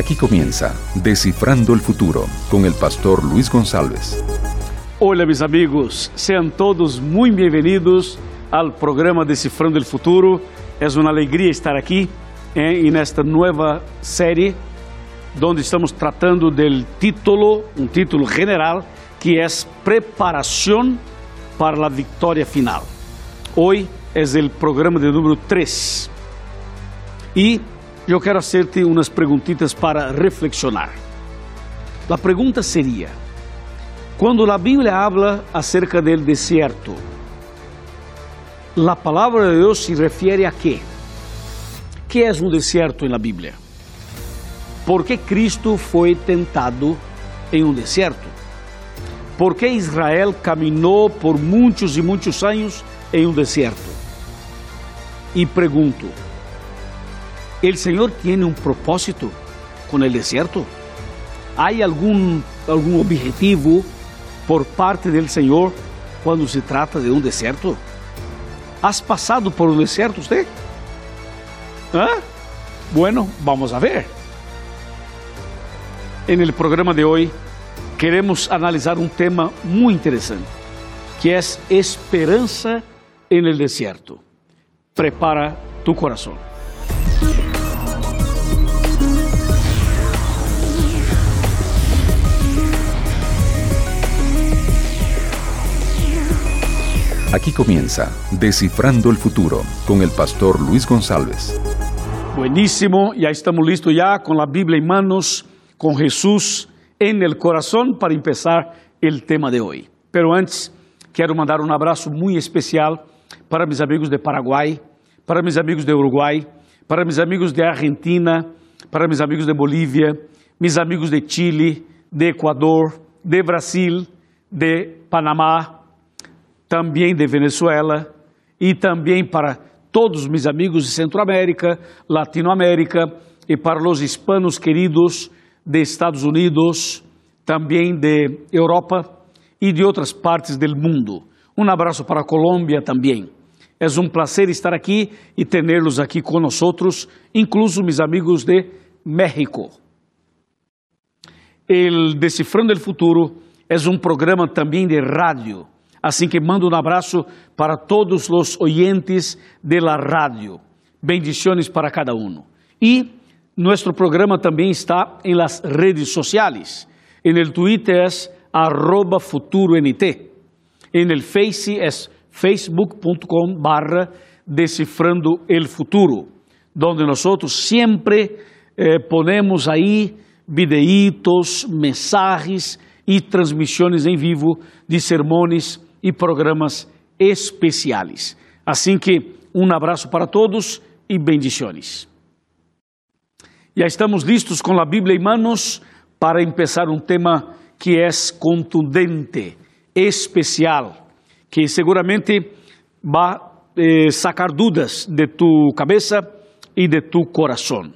Aquí comienza Descifrando el Futuro con el pastor Luis González. Hola mis amigos, sean todos muy bienvenidos al programa Decifrando el Futuro. Es una alegría estar aquí eh, en esta nueva serie donde estamos tratando del título, un título general que es Preparación para la Victoria Final. Hoy es el programa de número 3 y yo quero hacerte umas perguntitas para reflexionar. A pergunta seria: quando a Bíblia habla acerca del desierto, a palavra de Deus se refere a quê? Que é um deserto na Bíblia? ¿Por que Cristo foi tentado em um deserto? ¿Por que Israel caminhou por muitos e muitos anos em um deserto? E pergunto, ¿El Señor tiene un propósito con el desierto? ¿Hay algún, algún objetivo por parte del Señor cuando se trata de un desierto? ¿Has pasado por un desierto usted? ¿Ah? Bueno, vamos a ver. En el programa de hoy queremos analizar un tema muy interesante, que es esperanza en el desierto. Prepara tu corazón. Aquí comienza Descifrando el Futuro con el pastor Luis González. Buenísimo, ya estamos listos ya con la Biblia en manos, con Jesús en el corazón para empezar el tema de hoy. Pero antes, quiero mandar un abrazo muy especial para mis amigos de Paraguay, para mis amigos de Uruguay, para mis amigos de Argentina, para mis amigos de Bolívia, mis amigos de Chile, de Ecuador, de Brasil, de Panamá, também de Venezuela e também para todos meus amigos de Centroamérica, Latinoamérica e para os hispanos queridos de Estados Unidos, também de Europa e de outras partes do mundo. Um abraço para a Colômbia também. É um prazer estar aqui e tê-los aqui conosco, incluso meus amigos de México. El Decifrando el Futuro é um programa também de rádio Assim que mando um abraço para todos os oyentes de la radio. Bendiciones para cada um. E nosso programa também está em las redes sociais. En el Twitter es arroba futuront. En el Face es facebook.com barra descifrando el futuro, donde nosotros siempre eh, ponemos aí videitos, mensagens e transmissões em vivo de sermões e programas especiais. Assim que um abraço para todos e bendições. Já estamos listos com a Bíblia em manos para começar um tema que é contundente, especial, que seguramente vai eh, sacar dúvidas de tu cabeça e de tu coração.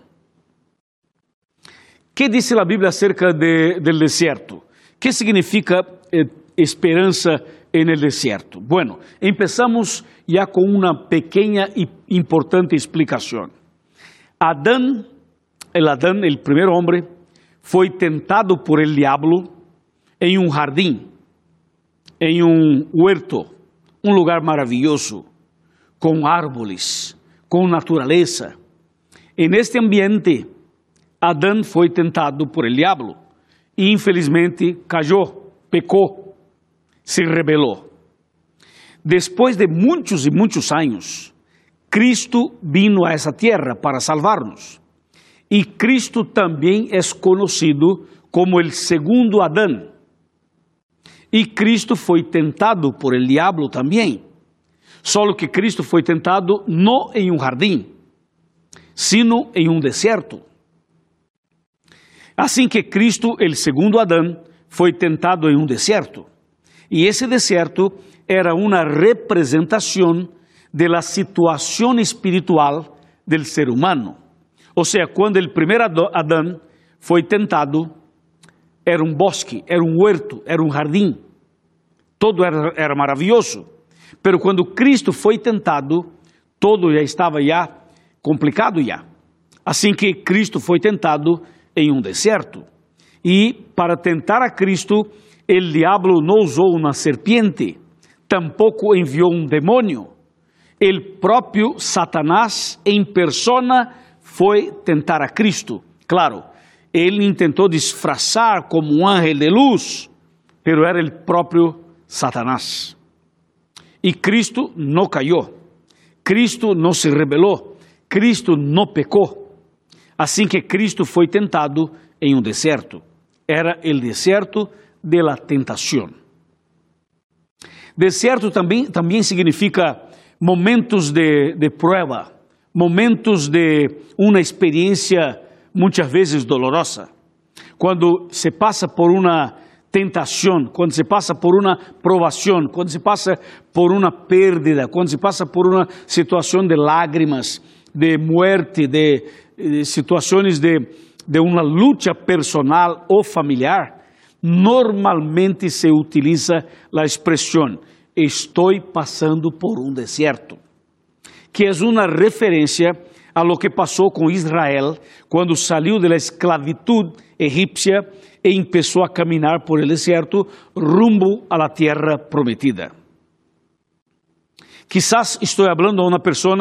que diz a Bíblia acerca de, del deserto? que significa eh, esperança en el desierto? Bueno, empezamos ya con una pequeña y importante explicación. Adán, el Adán, el primer hombre, foi tentado por el diablo em um jardim, em um huerto, um lugar maravilhoso, com árvores, com natureza. En este ambiente, Adán foi tentado por el diablo e infelizmente cayó, pecou se rebelou. Depois de muitos e muitos anos, Cristo vino a essa terra para salvar-nos. E Cristo também é conhecido como o segundo Adão. E Cristo foi tentado por el diabo também. Só que Cristo foi tentado não em um jardim, sino em um deserto. Assim que Cristo, el segundo Adão, foi tentado em um deserto. E esse deserto era uma representação de la situação espiritual del ser humano. Ou seja, quando o primeiro Adão foi tentado, era um bosque, era um huerto, era um jardim. Todo era, era maravilhoso. Pero quando Cristo foi tentado, todo já estava já complicado já. Assim que Cristo foi tentado, em um deserto. E para tentar a Cristo, o diabo não usou uma serpiente, tampouco enviou um demônio. O próprio Satanás, em persona, foi tentar a Cristo. Claro, ele intentou disfarçar como um ángel de luz, pero era o próprio Satanás. E Cristo não caiu, Cristo não se rebelou, Cristo não pecou. Assim que Cristo foi tentado em um deserto. Era o deserto de la tentação. Deserto também, também significa momentos de, de prueba, momentos de uma experiência muitas vezes dolorosa. Quando se passa por uma tentação, quando se passa por uma provação, quando se passa por uma pérdida, quando se passa por uma situação de lágrimas, de muerte, de, de situações de, de uma luta personal ou familiar, normalmente se utiliza a expressão estou passando por um deserto, que é uma referência a lo que passou com Israel quando saiu da esclavitud egípcia e começou a caminhar por el deserto rumbo a la tierra prometida. Quizás estou falando a uma pessoa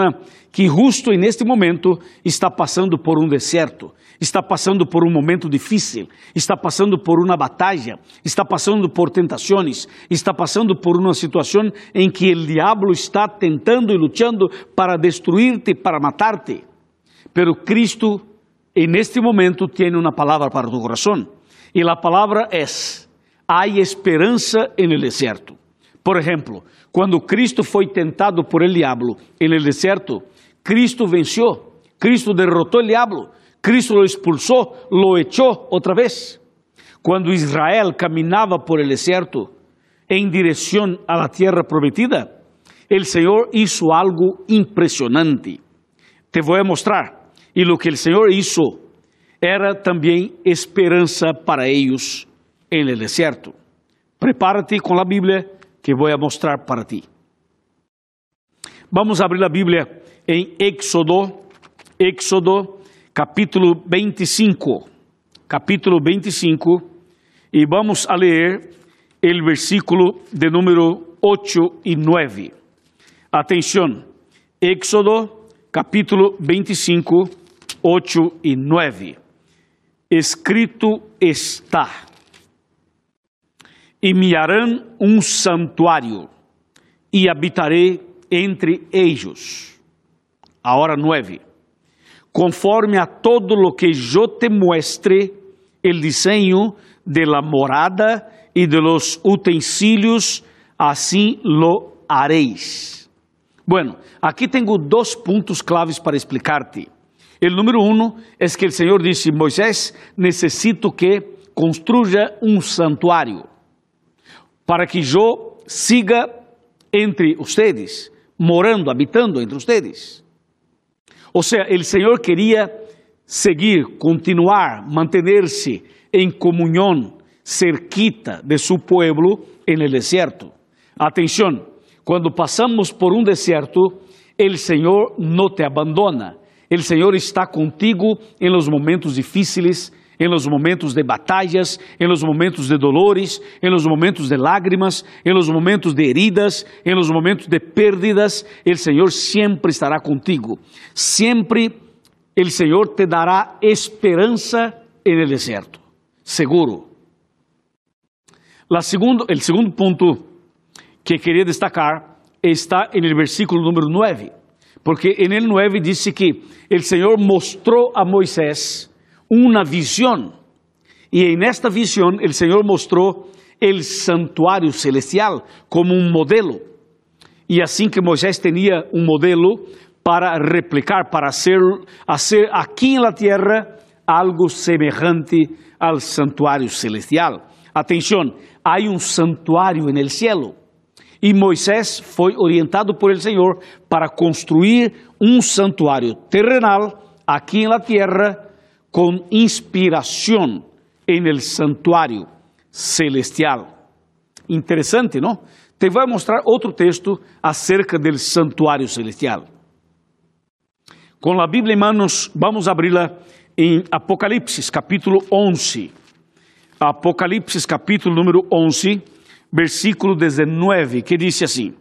que justo neste momento está passando por um deserto, está passando por um momento difícil, está passando por uma batalha, está passando por tentações, está passando por uma situação em que o diabo está tentando e lutando para destruir-te, para matar-te. Pero Cristo, en este momento, tiene una palabra para tu corazón. Y la palabra es, hay esperanza en el desierto. Por ejemplo, cuando Cristo fue tentado por el diablo en el desierto, Cristo venció, Cristo derrotó el diablo, Cristo lo expulsó, lo echó otra vez. Cuando Israel caminaba por el desierto en dirección a la tierra prometida, el Señor hizo algo impresionante. Te voy a mostrar. E lo que o Senhor hizo era também esperança para eles en el desierto. Prepárate com a Bíblia que vou mostrar para ti. Vamos abrir a Bíblia em Éxodo, Éxodo capítulo 25, capítulo 25, e vamos a ler o versículo de número 8 e 9. Atenção, Éxodo capítulo 25, 8 e 9. Escrito está: E me harão um santuário, e habitarei entre eles. A hora 9. Conforme a todo lo que eu te muestre, el diseño de la morada y de los utensilios, assim lo haréis. Bueno, aqui tenho dois pontos claves para explicar-te. El número uno es que el Señor dice, Moisés, necesito que construya un santuario para que yo siga entre ustedes, morando, habitando entre ustedes. O sea, el Señor quería seguir, continuar, mantenerse en comunión cerquita de su pueblo en el desierto. Atención, cuando pasamos por un desierto, el Señor no te abandona. O Senhor está contigo em los momentos difíceis, em los momentos de batalhas, em los momentos de dolores, em los momentos de lágrimas, em los momentos de heridas, em los momentos de pérdidas. O Senhor sempre estará contigo. Sempre o Senhor te dará esperança en el deserto, seguro. La segundo, el segundo ponto que queria destacar está en el versículo número 9. Porque en el 9 dice que el Señor mostró a Moisés una visión. Y en esta visión el Señor mostró el santuario celestial como un modelo. Y así que Moisés tenía un modelo para replicar, para hacer, hacer aquí en la algo semejante al santuario celestial. Atención, hay un santuario en el cielo. E Moisés foi orientado por el Senhor para construir um santuário terrenal aqui na terra com inspiração en el santuário celestial. Interessante, não? Te vou mostrar outro texto acerca del santuário celestial. Com a Bíblia em manos, vamos abri-la em Apocalipse, capítulo 11. Apocalipse, capítulo número 11, versículo 19, que diz assim: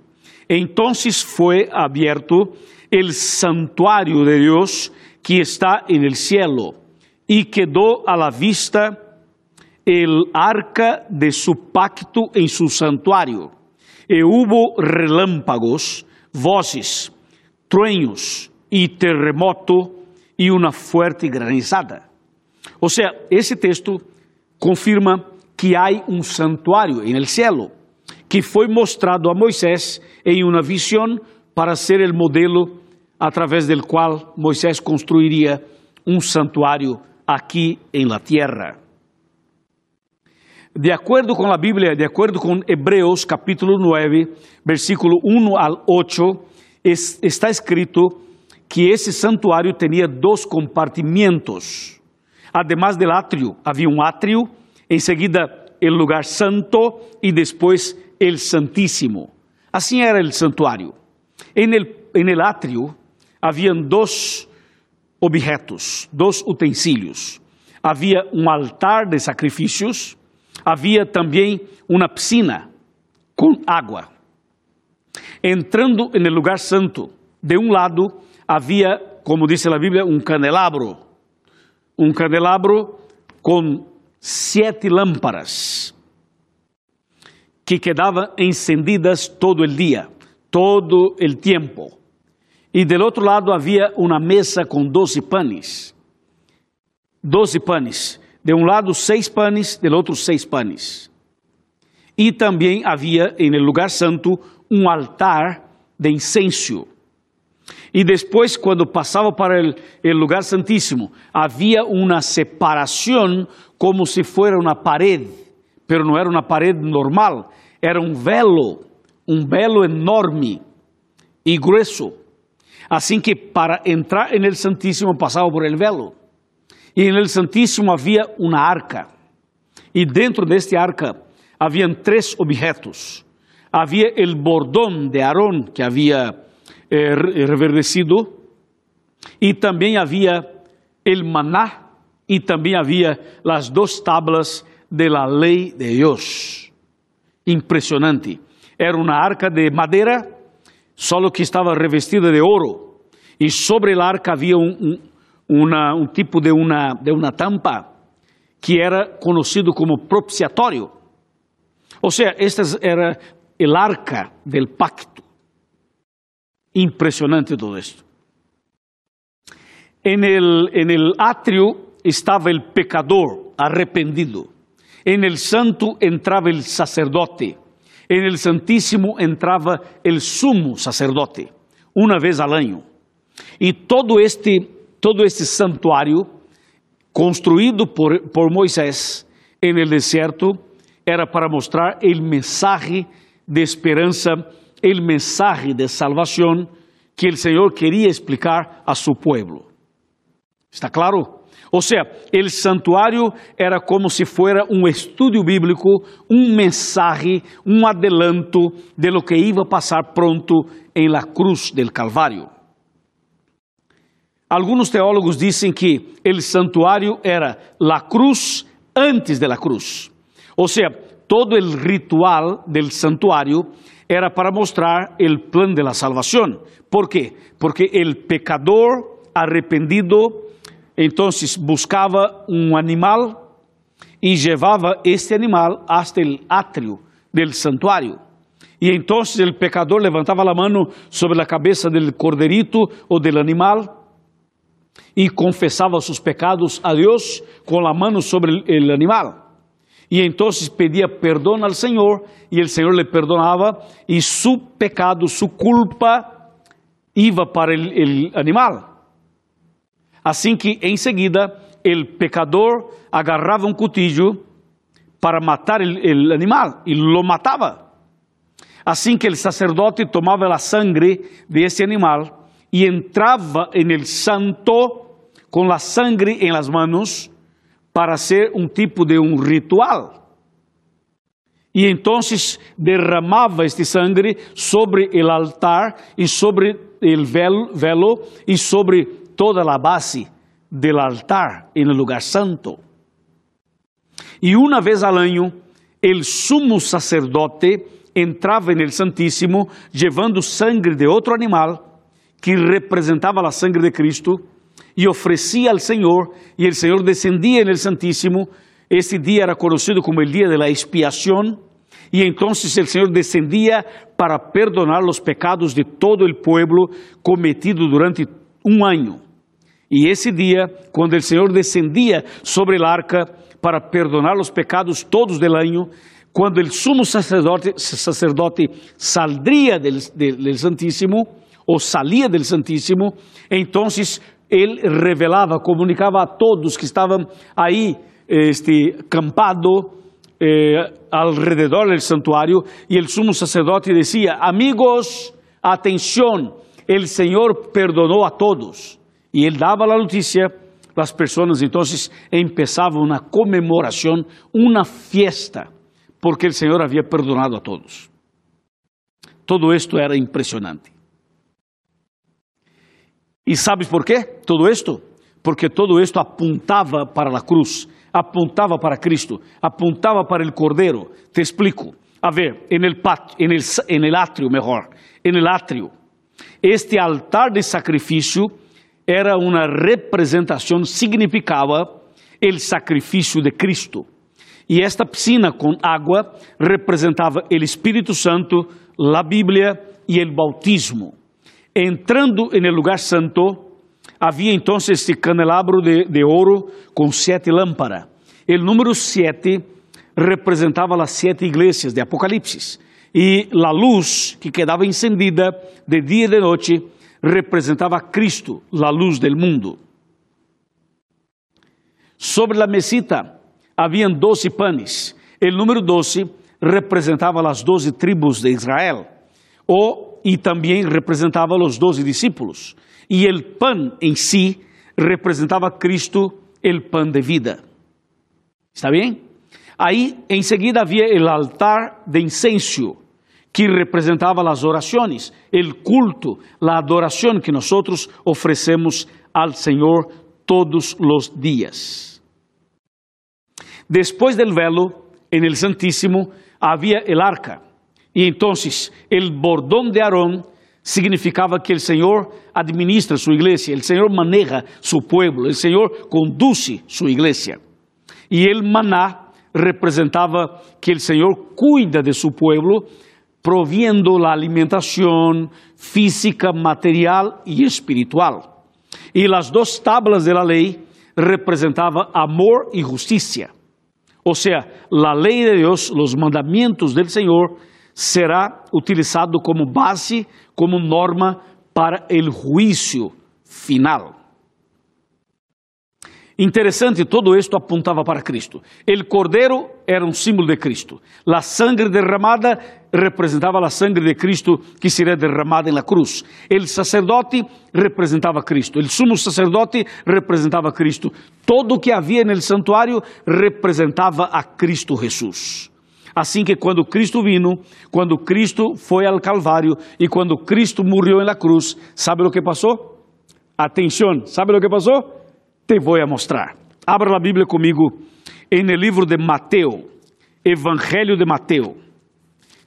Entonces foi abierto el santuario de Dios que está en el cielo, y quedó a la vista el arca de su pacto en su santuario. E hubo relámpagos, voces, truenos y terremoto y una fuerte granizada. O sea, esse texto confirma que há um santuário el cielo, que foi mostrado a Moisés em uma visão para ser el modelo através del qual Moisés construiria um santuário aqui em la tierra. De acordo com a Bíblia, de acordo com Hebreus capítulo 9, versículo 1 al 8, es, está escrito que esse santuário tinha dois compartimentos. Además del atrio, um átrio, em seguida el lugar santo e depois el santíssimo. Assim era el santuário. En el, en el átrio haviam dois objetos, dois utensílios. Havia um altar de sacrifícios, havia também uma piscina com água. Entrando no lugar santo, de um lado havia, como diz a Bíblia, um candelabro. Um candelabro com sete lâmpadas que quedavam encendidas todo o dia, todo o tempo. E do outro lado havia uma mesa com doze panes. Doze panes. De um lado seis panes, do outro seis panes. E também havia, em lugar santo, um altar de incenso. E depois, quando passava para o lugar santíssimo, havia uma separação como se fosse uma parede, pero não era uma parede normal, era um velo, um velo enorme e grueso. Assim que para entrar en el passava por el velo. E en el Santíssimo havia uma arca. E dentro deste arca haviam três objetos. Havia el bordón de Aarón que havia eh, reverdecido, e também havia el maná, e também havia as duas tablas de la lei de Deus. Impressionante. Era uma arca de madeira, solo que estava revestida de ouro, e sobre a arca havia um, um, uma, um tipo de uma, de uma tampa que era conhecido como propiciatório. Ou seja, esta era el arca del pacto. Impressionante todo esto. En el, en el atrio estaba el pecador arrependido. En el santo entraba el sacerdote. En el santísimo entrava el sumo sacerdote, uma vez al año. E todo este, todo este santuário, construído por, por Moisés en el desierto, era para mostrar el mensaje de esperança, el mensaje de salvação que o Senhor queria explicar a su pueblo. ¿Está claro? Ou seja, o santuário era como se fuera um estudo bíblico, um mensagem, um adelanto de lo que iba a passar pronto em la cruz del Calvário. Alguns teólogos dizem que o santuário era la cruz antes de la cruz. Ou seja, todo o ritual del santuário era para mostrar o plano de la salvação. ¿Por quê? Porque o pecador arrependido entonces buscava um animal e levava este animal hasta el atrio del santuário. E entonces el pecador levantava a mano sobre a cabeça del corderito ou del animal e confessava seus pecados a Deus com a mano sobre el animal. E entonces pedia perdão ao Senhor e o Senhor le perdonava e su pecado, su culpa iba para el animal. Assim que em seguida o pecador agarrava um cutillo para matar o animal e lo matava. Assim que o sacerdote tomava a sangre de esse animal e entrava en el santo com a sangre em las manos para ser um tipo de um ritual. E então derramava este sangre sobre o altar e sobre o velo, velo e sobre toda a base del altar en el lugar santo. Y una vez al año, el sumo sacerdote entrava en el Santíssimo llevando sangre de outro animal que representava a sangre de Cristo e oferecia al Senhor e el Senhor descendia en el Santíssimo. Esse dia era conhecido como el dia de la expiación e entonces el Senhor descendia para perdonar los pecados de todo el pueblo cometido durante um ano. E esse dia, quando o Senhor descendia sobre el arca para perdonar os pecados todos del ano, quando o sumo sacerdote, sacerdote saldria del, del, Santíssimo, ou salia del Santíssimo, então ele revelava, comunicava a todos que estavam aí este, campado eh, alrededor del santuário, e o sumo sacerdote dizia: Amigos, atenção, o Senhor perdonou a todos. E ele dava a notícia, as pessoas então empezavam uma comemoração, uma fiesta porque el Señor había perdonado a todos. Todo esto era impresionante. ¿Y sabes por qué? Todo esto. Porque todo esto apuntaba para la cruz, apuntaba para Cristo, apuntaba para el Cordero. Te explico. A ver, en el, patio, en el, en el atrio mejor, en el atrio, este altar de sacrificio era una representación, significaba el sacrificio de Cristo. E esta piscina com água representava o Espírito Santo, a Bíblia e o bautismo. Entrando no lugar santo, havia então este candelabro de, de ouro com sete lâmparas. O número sete representava as sete igrejas de Apocalipse. E a luz que quedava encendida de dia e de noite representava Cristo, a luz del mundo. Sobre a mesita haviam doze panes. O número doze representava as doze tribos de Israel, ou, e também representava os doze discípulos. E o pan em si representava Cristo, o pan de vida. ¿Está bem? Aí, em seguida, havia o altar de incenso, que representava as orações, o culto, a adoração que nós oferecemos ao Senhor todos os dias. Después del velo, en el Santísimo, había el arca. Y entonces el bordón de Aarón significaba que el Señor administra su iglesia, el Señor maneja su pueblo, el Señor conduce su iglesia. Y el maná representaba que el Señor cuida de su pueblo, proviendo la alimentación física, material y espiritual. Y las dos tablas de la ley representaban amor y justicia. Ou seja, a lei de Deus, os mandamentos do Senhor, será utilizado como base, como norma para o juízo final. Interessante, todo isto apontava para Cristo. O cordeiro era um símbolo de Cristo. A sangre derramada representava a sangre de Cristo que seria derramada na cruz. O sacerdote representava Cristo. O sumo sacerdote representava Cristo. Todo o que havia no santuário representava a Cristo Jesus. Assim que quando Cristo vino, quando Cristo foi ao Calvário e quando Cristo morreu na cruz, sabe o que passou? Atenção, sabe o que passou? Te vou mostrar. Abra a Bíblia comigo em el livro de Mateus, Evangelho de Mateus,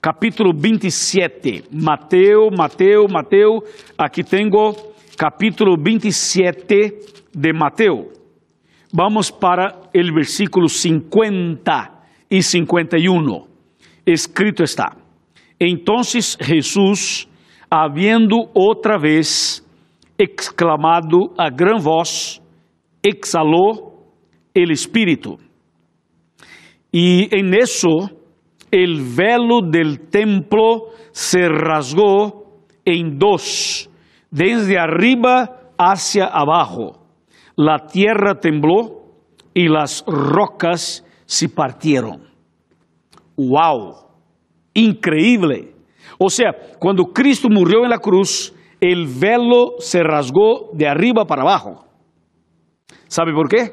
capítulo 27. Mateus, Mateus, Mateus, aqui tenho capítulo 27 de Mateus. Vamos para o versículo 50 e 51. Escrito está: Entonces Jesus, havendo outra vez exclamado a gran voz, exhaló el espíritu. Y en eso el velo del templo se rasgó en dos, desde arriba hacia abajo. La tierra tembló y las rocas se partieron. ¡Wow! Increíble. O sea, cuando Cristo murió en la cruz, el velo se rasgó de arriba para abajo. ¿Sabe por quê?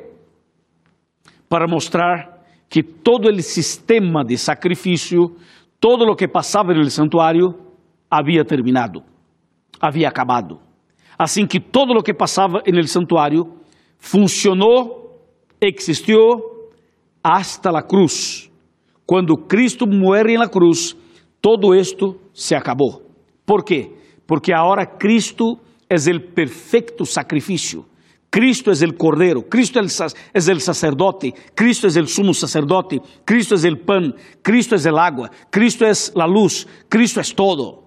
Para mostrar que todo o sistema de sacrifício, todo o que passava no santuário, havia terminado, havia acabado. Assim que todo o que passava no santuário funcionó, existió hasta la cruz. Cuando Cristo muere en la cruz, todo esto se acabó. ¿Por qué? Porque ahora Cristo es el perfecto sacrificio. Cristo es el Cordero, Cristo es el sacerdote, Cristo es el sumo sacerdote, Cristo es el pan, Cristo es el agua, Cristo es la luz, Cristo es todo.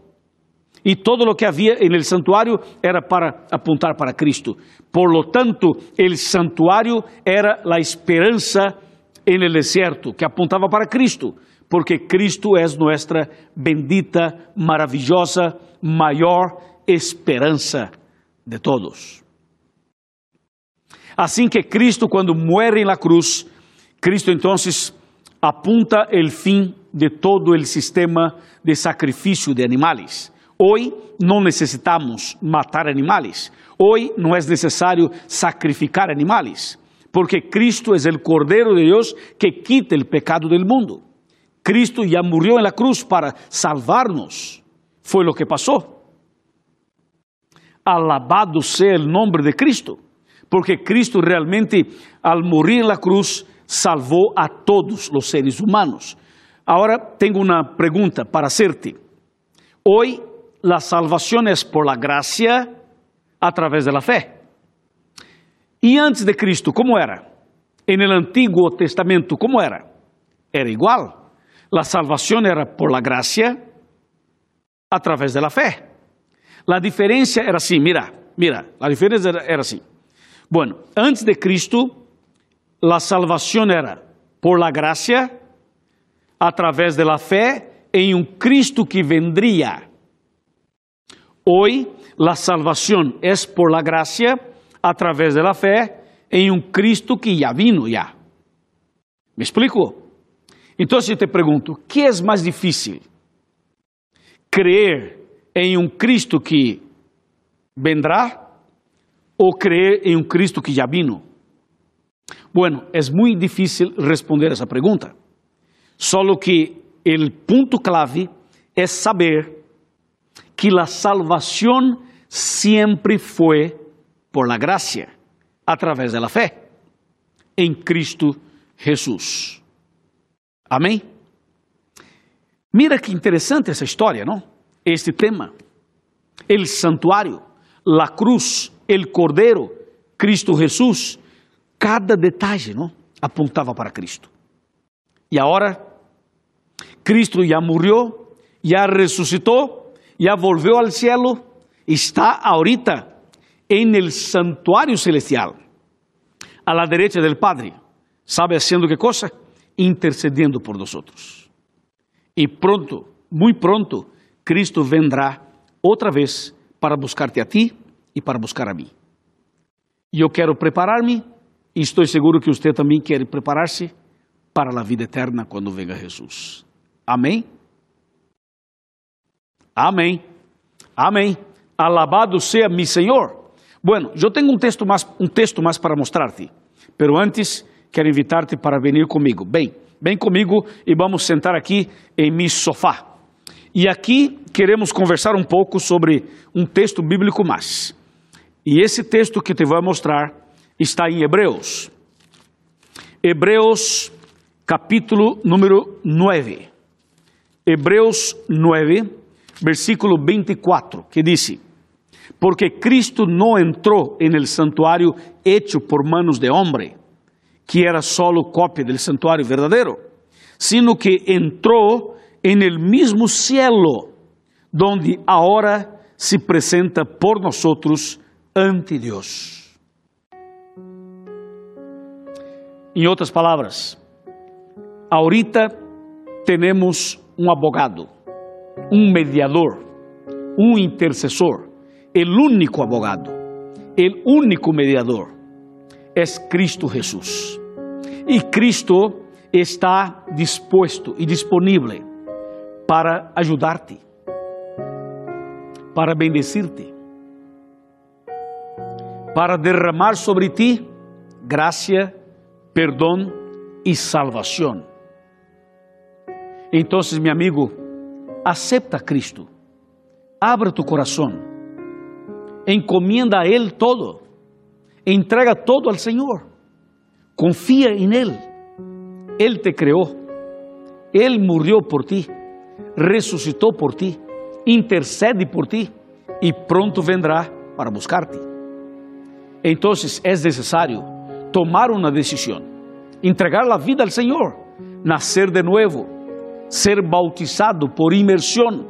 Y todo lo que había en el era para apuntar para Cristo. Por lo tanto, el santuario era la esperanza en el desierto, que apuntaba para Cristo, porque Cristo es nuestra bendita, maravillosa, mayor esperanza de todos. Assim que Cristo, quando muere em la cruz, Cristo entonces apunta el fim de todo el sistema de sacrifício de animales. Hoy não necessitamos matar animales. Hoy não é necessário sacrificar animales, porque Cristo é o Cordeiro de Deus que quita o pecado del mundo. Cristo já morreu en la cruz para salvarnos. Foi lo que passou. Alabado seja o nome de Cristo porque Cristo realmente, al morir en la cruz, salvó a todos los seres humanos. Ahora tengo una pregunta para hacerte. Hoy la salvación es por la gracia a través de la fe. Y antes de Cristo, ¿cómo era? En el Antiguo Testamento, ¿cómo era? Era igual. La salvación era por la gracia a través de la fe. La diferencia era así, mira, mira, la diferencia era así. Bueno, antes de Cristo, la salvación era por la gracia, a través de la fe en un Cristo que vendría. Hoy la salvación es por la gracia, a través de la fe en un Cristo que ya vino ya. ¿Me explico? Entonces yo te pregunto, ¿qué es más difícil? ¿Creer en un Cristo que vendrá ou creer em um Cristo que já vino? Bueno, é muito difícil responder essa pergunta. Solo que o ponto clave é saber que a salvação sempre foi por la gracia, a través de la fe, em Cristo Jesús. Amém? Mira que interessante essa história, não? Este tema. El santuário, la cruz, el Cordero, Cristo Jesús, cada detalle ¿no? apuntaba para Cristo. Y ahora Cristo ya murió, ya resucitó, ya volvió al cielo, está ahorita en el santuario celestial, a la derecha del Padre. ¿Sabe haciendo qué cosa? Intercediendo por nosotros. Y pronto, muy pronto, Cristo vendrá otra vez para buscarte a ti e para buscar a mim. E eu quero preparar-me, e estou seguro que você também quer preparar-se para a vida eterna quando venga Jesus. Amém? Amém. Amém. Alabado seja mi Senhor. Bueno, eu tenho um texto mais, um texto mais para mostrar-te, pero antes quero invitar-te para vir comigo. Bem, vem comigo e vamos sentar aqui em mi sofá. E aqui queremos conversar um pouco sobre um texto bíblico mais. E esse texto que te vou mostrar está em Hebreus. Hebreus, capítulo número 9. Hebreus 9, versículo 24, que diz: Porque Cristo não entrou en el santuário hecho por manos de homem, que era solo cópia del santuário verdadeiro, sino que entrou en el mismo cielo, donde ahora se presenta por nosotros ante Deus. Em outras palavras, ahorita temos um abogado, um mediador, um intercessor, o único abogado, o único mediador é Cristo Jesus. E Cristo está disposto e disponível para ajudar-te, para bendecir-te para derramar sobre ti gracia, perdão e salvação. Então, meu amigo, acepta a Cristo, abra tu coração, encomienda a Ele todo, Entrega todo al Señor. Confía en Él. Él te creó. Él murió por ti. Resucitó por ti. Intercede por ti. Y pronto vendrá para buscarte. Entonces es necesario tomar una decisión. Entregar la vida al Señor. Nacer de nuevo. Ser bautizado por inmersión.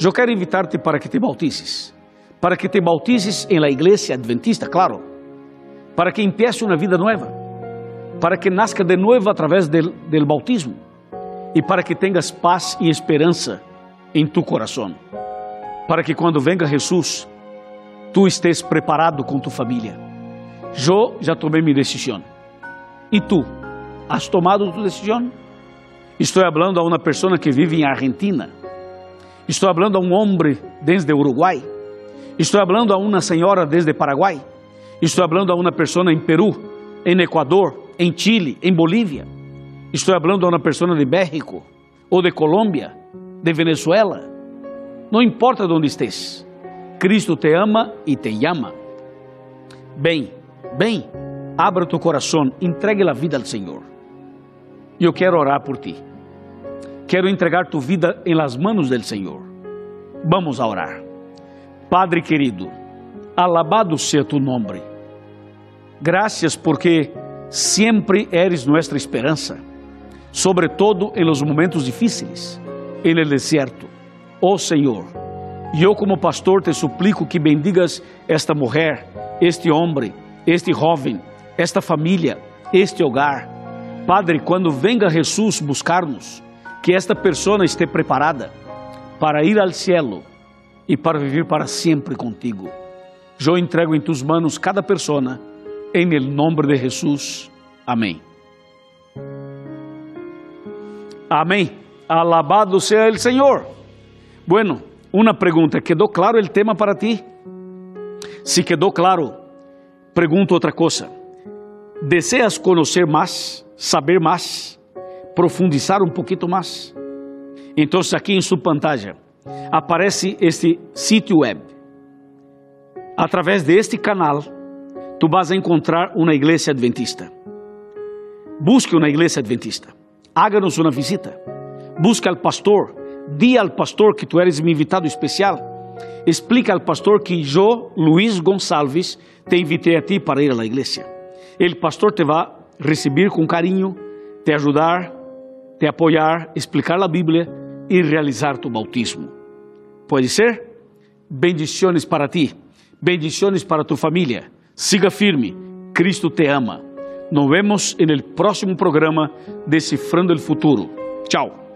Eu quero invitar-te para que te bautices. Para que te bautices em la igreja adventista, claro. Para que empiece uma vida nova. Para que nazca de novo através del, del bautismo. E para que tenhas paz e esperança em tu coração. Para que quando venga Jesus, tu estés preparado com tu família. Eu já tomei minha decisão. E tu? Has tomado tu decisão? Estou falando a uma pessoa que vive em Argentina. Estou falando a um homem desde Uruguai. Estou falando a uma senhora desde Paraguai. Estou falando a uma pessoa em Peru, em Equador, em Chile, em Bolívia. Estou falando a uma pessoa de México, ou de Colômbia, de Venezuela. Não importa onde estés, Cristo te ama e te llama. Bem, bem, abra tu coração, entregue a vida ao Senhor. Eu quero orar por ti. Quero entregar tu vida em las manos del Senhor. Vamos a orar. Padre querido, alabado seja tu nome. Gracias porque sempre eres nuestra esperança, sobretudo em los momentos difíceis, en el desierto. Oh Senhor, eu como pastor te suplico que bendigas esta mulher, este homem, este jovem, esta família, este hogar. Padre, quando venga Jesus buscar-nos, que esta pessoa esteja preparada para ir ao cielo e para viver para sempre contigo. Eu entrego em tus manos cada pessoa, em nome de Jesus. Amém. Amém. Alabado seja o Senhor. Bueno, uma pergunta: ¿quedou claro o tema para ti? Se quedou claro, pergunto outra coisa. ¿Deseas conhecer mais, saber mais? profundizar um pouquinho mais. Então, aqui em sua pantalla aparece este sítio web. Através deste canal, tu vas a encontrar uma igreja adventista. Busque uma igreja adventista. Háganos uma visita. Busca al pastor. Di al pastor que tu eres mi invitado especial. Explica al pastor que eu, Luiz Gonçalves, te invitei a ti para ir à igreja. El pastor te vai receber com carinho, te ajudar, te apoiar, explicar a Bíblia e realizar tu bautismo. Pode ser? Bendiciones para ti, bendiciones para tu família. Siga firme, Cristo te ama. Nos vemos en el próximo programa Decifrando el Futuro. Tchau.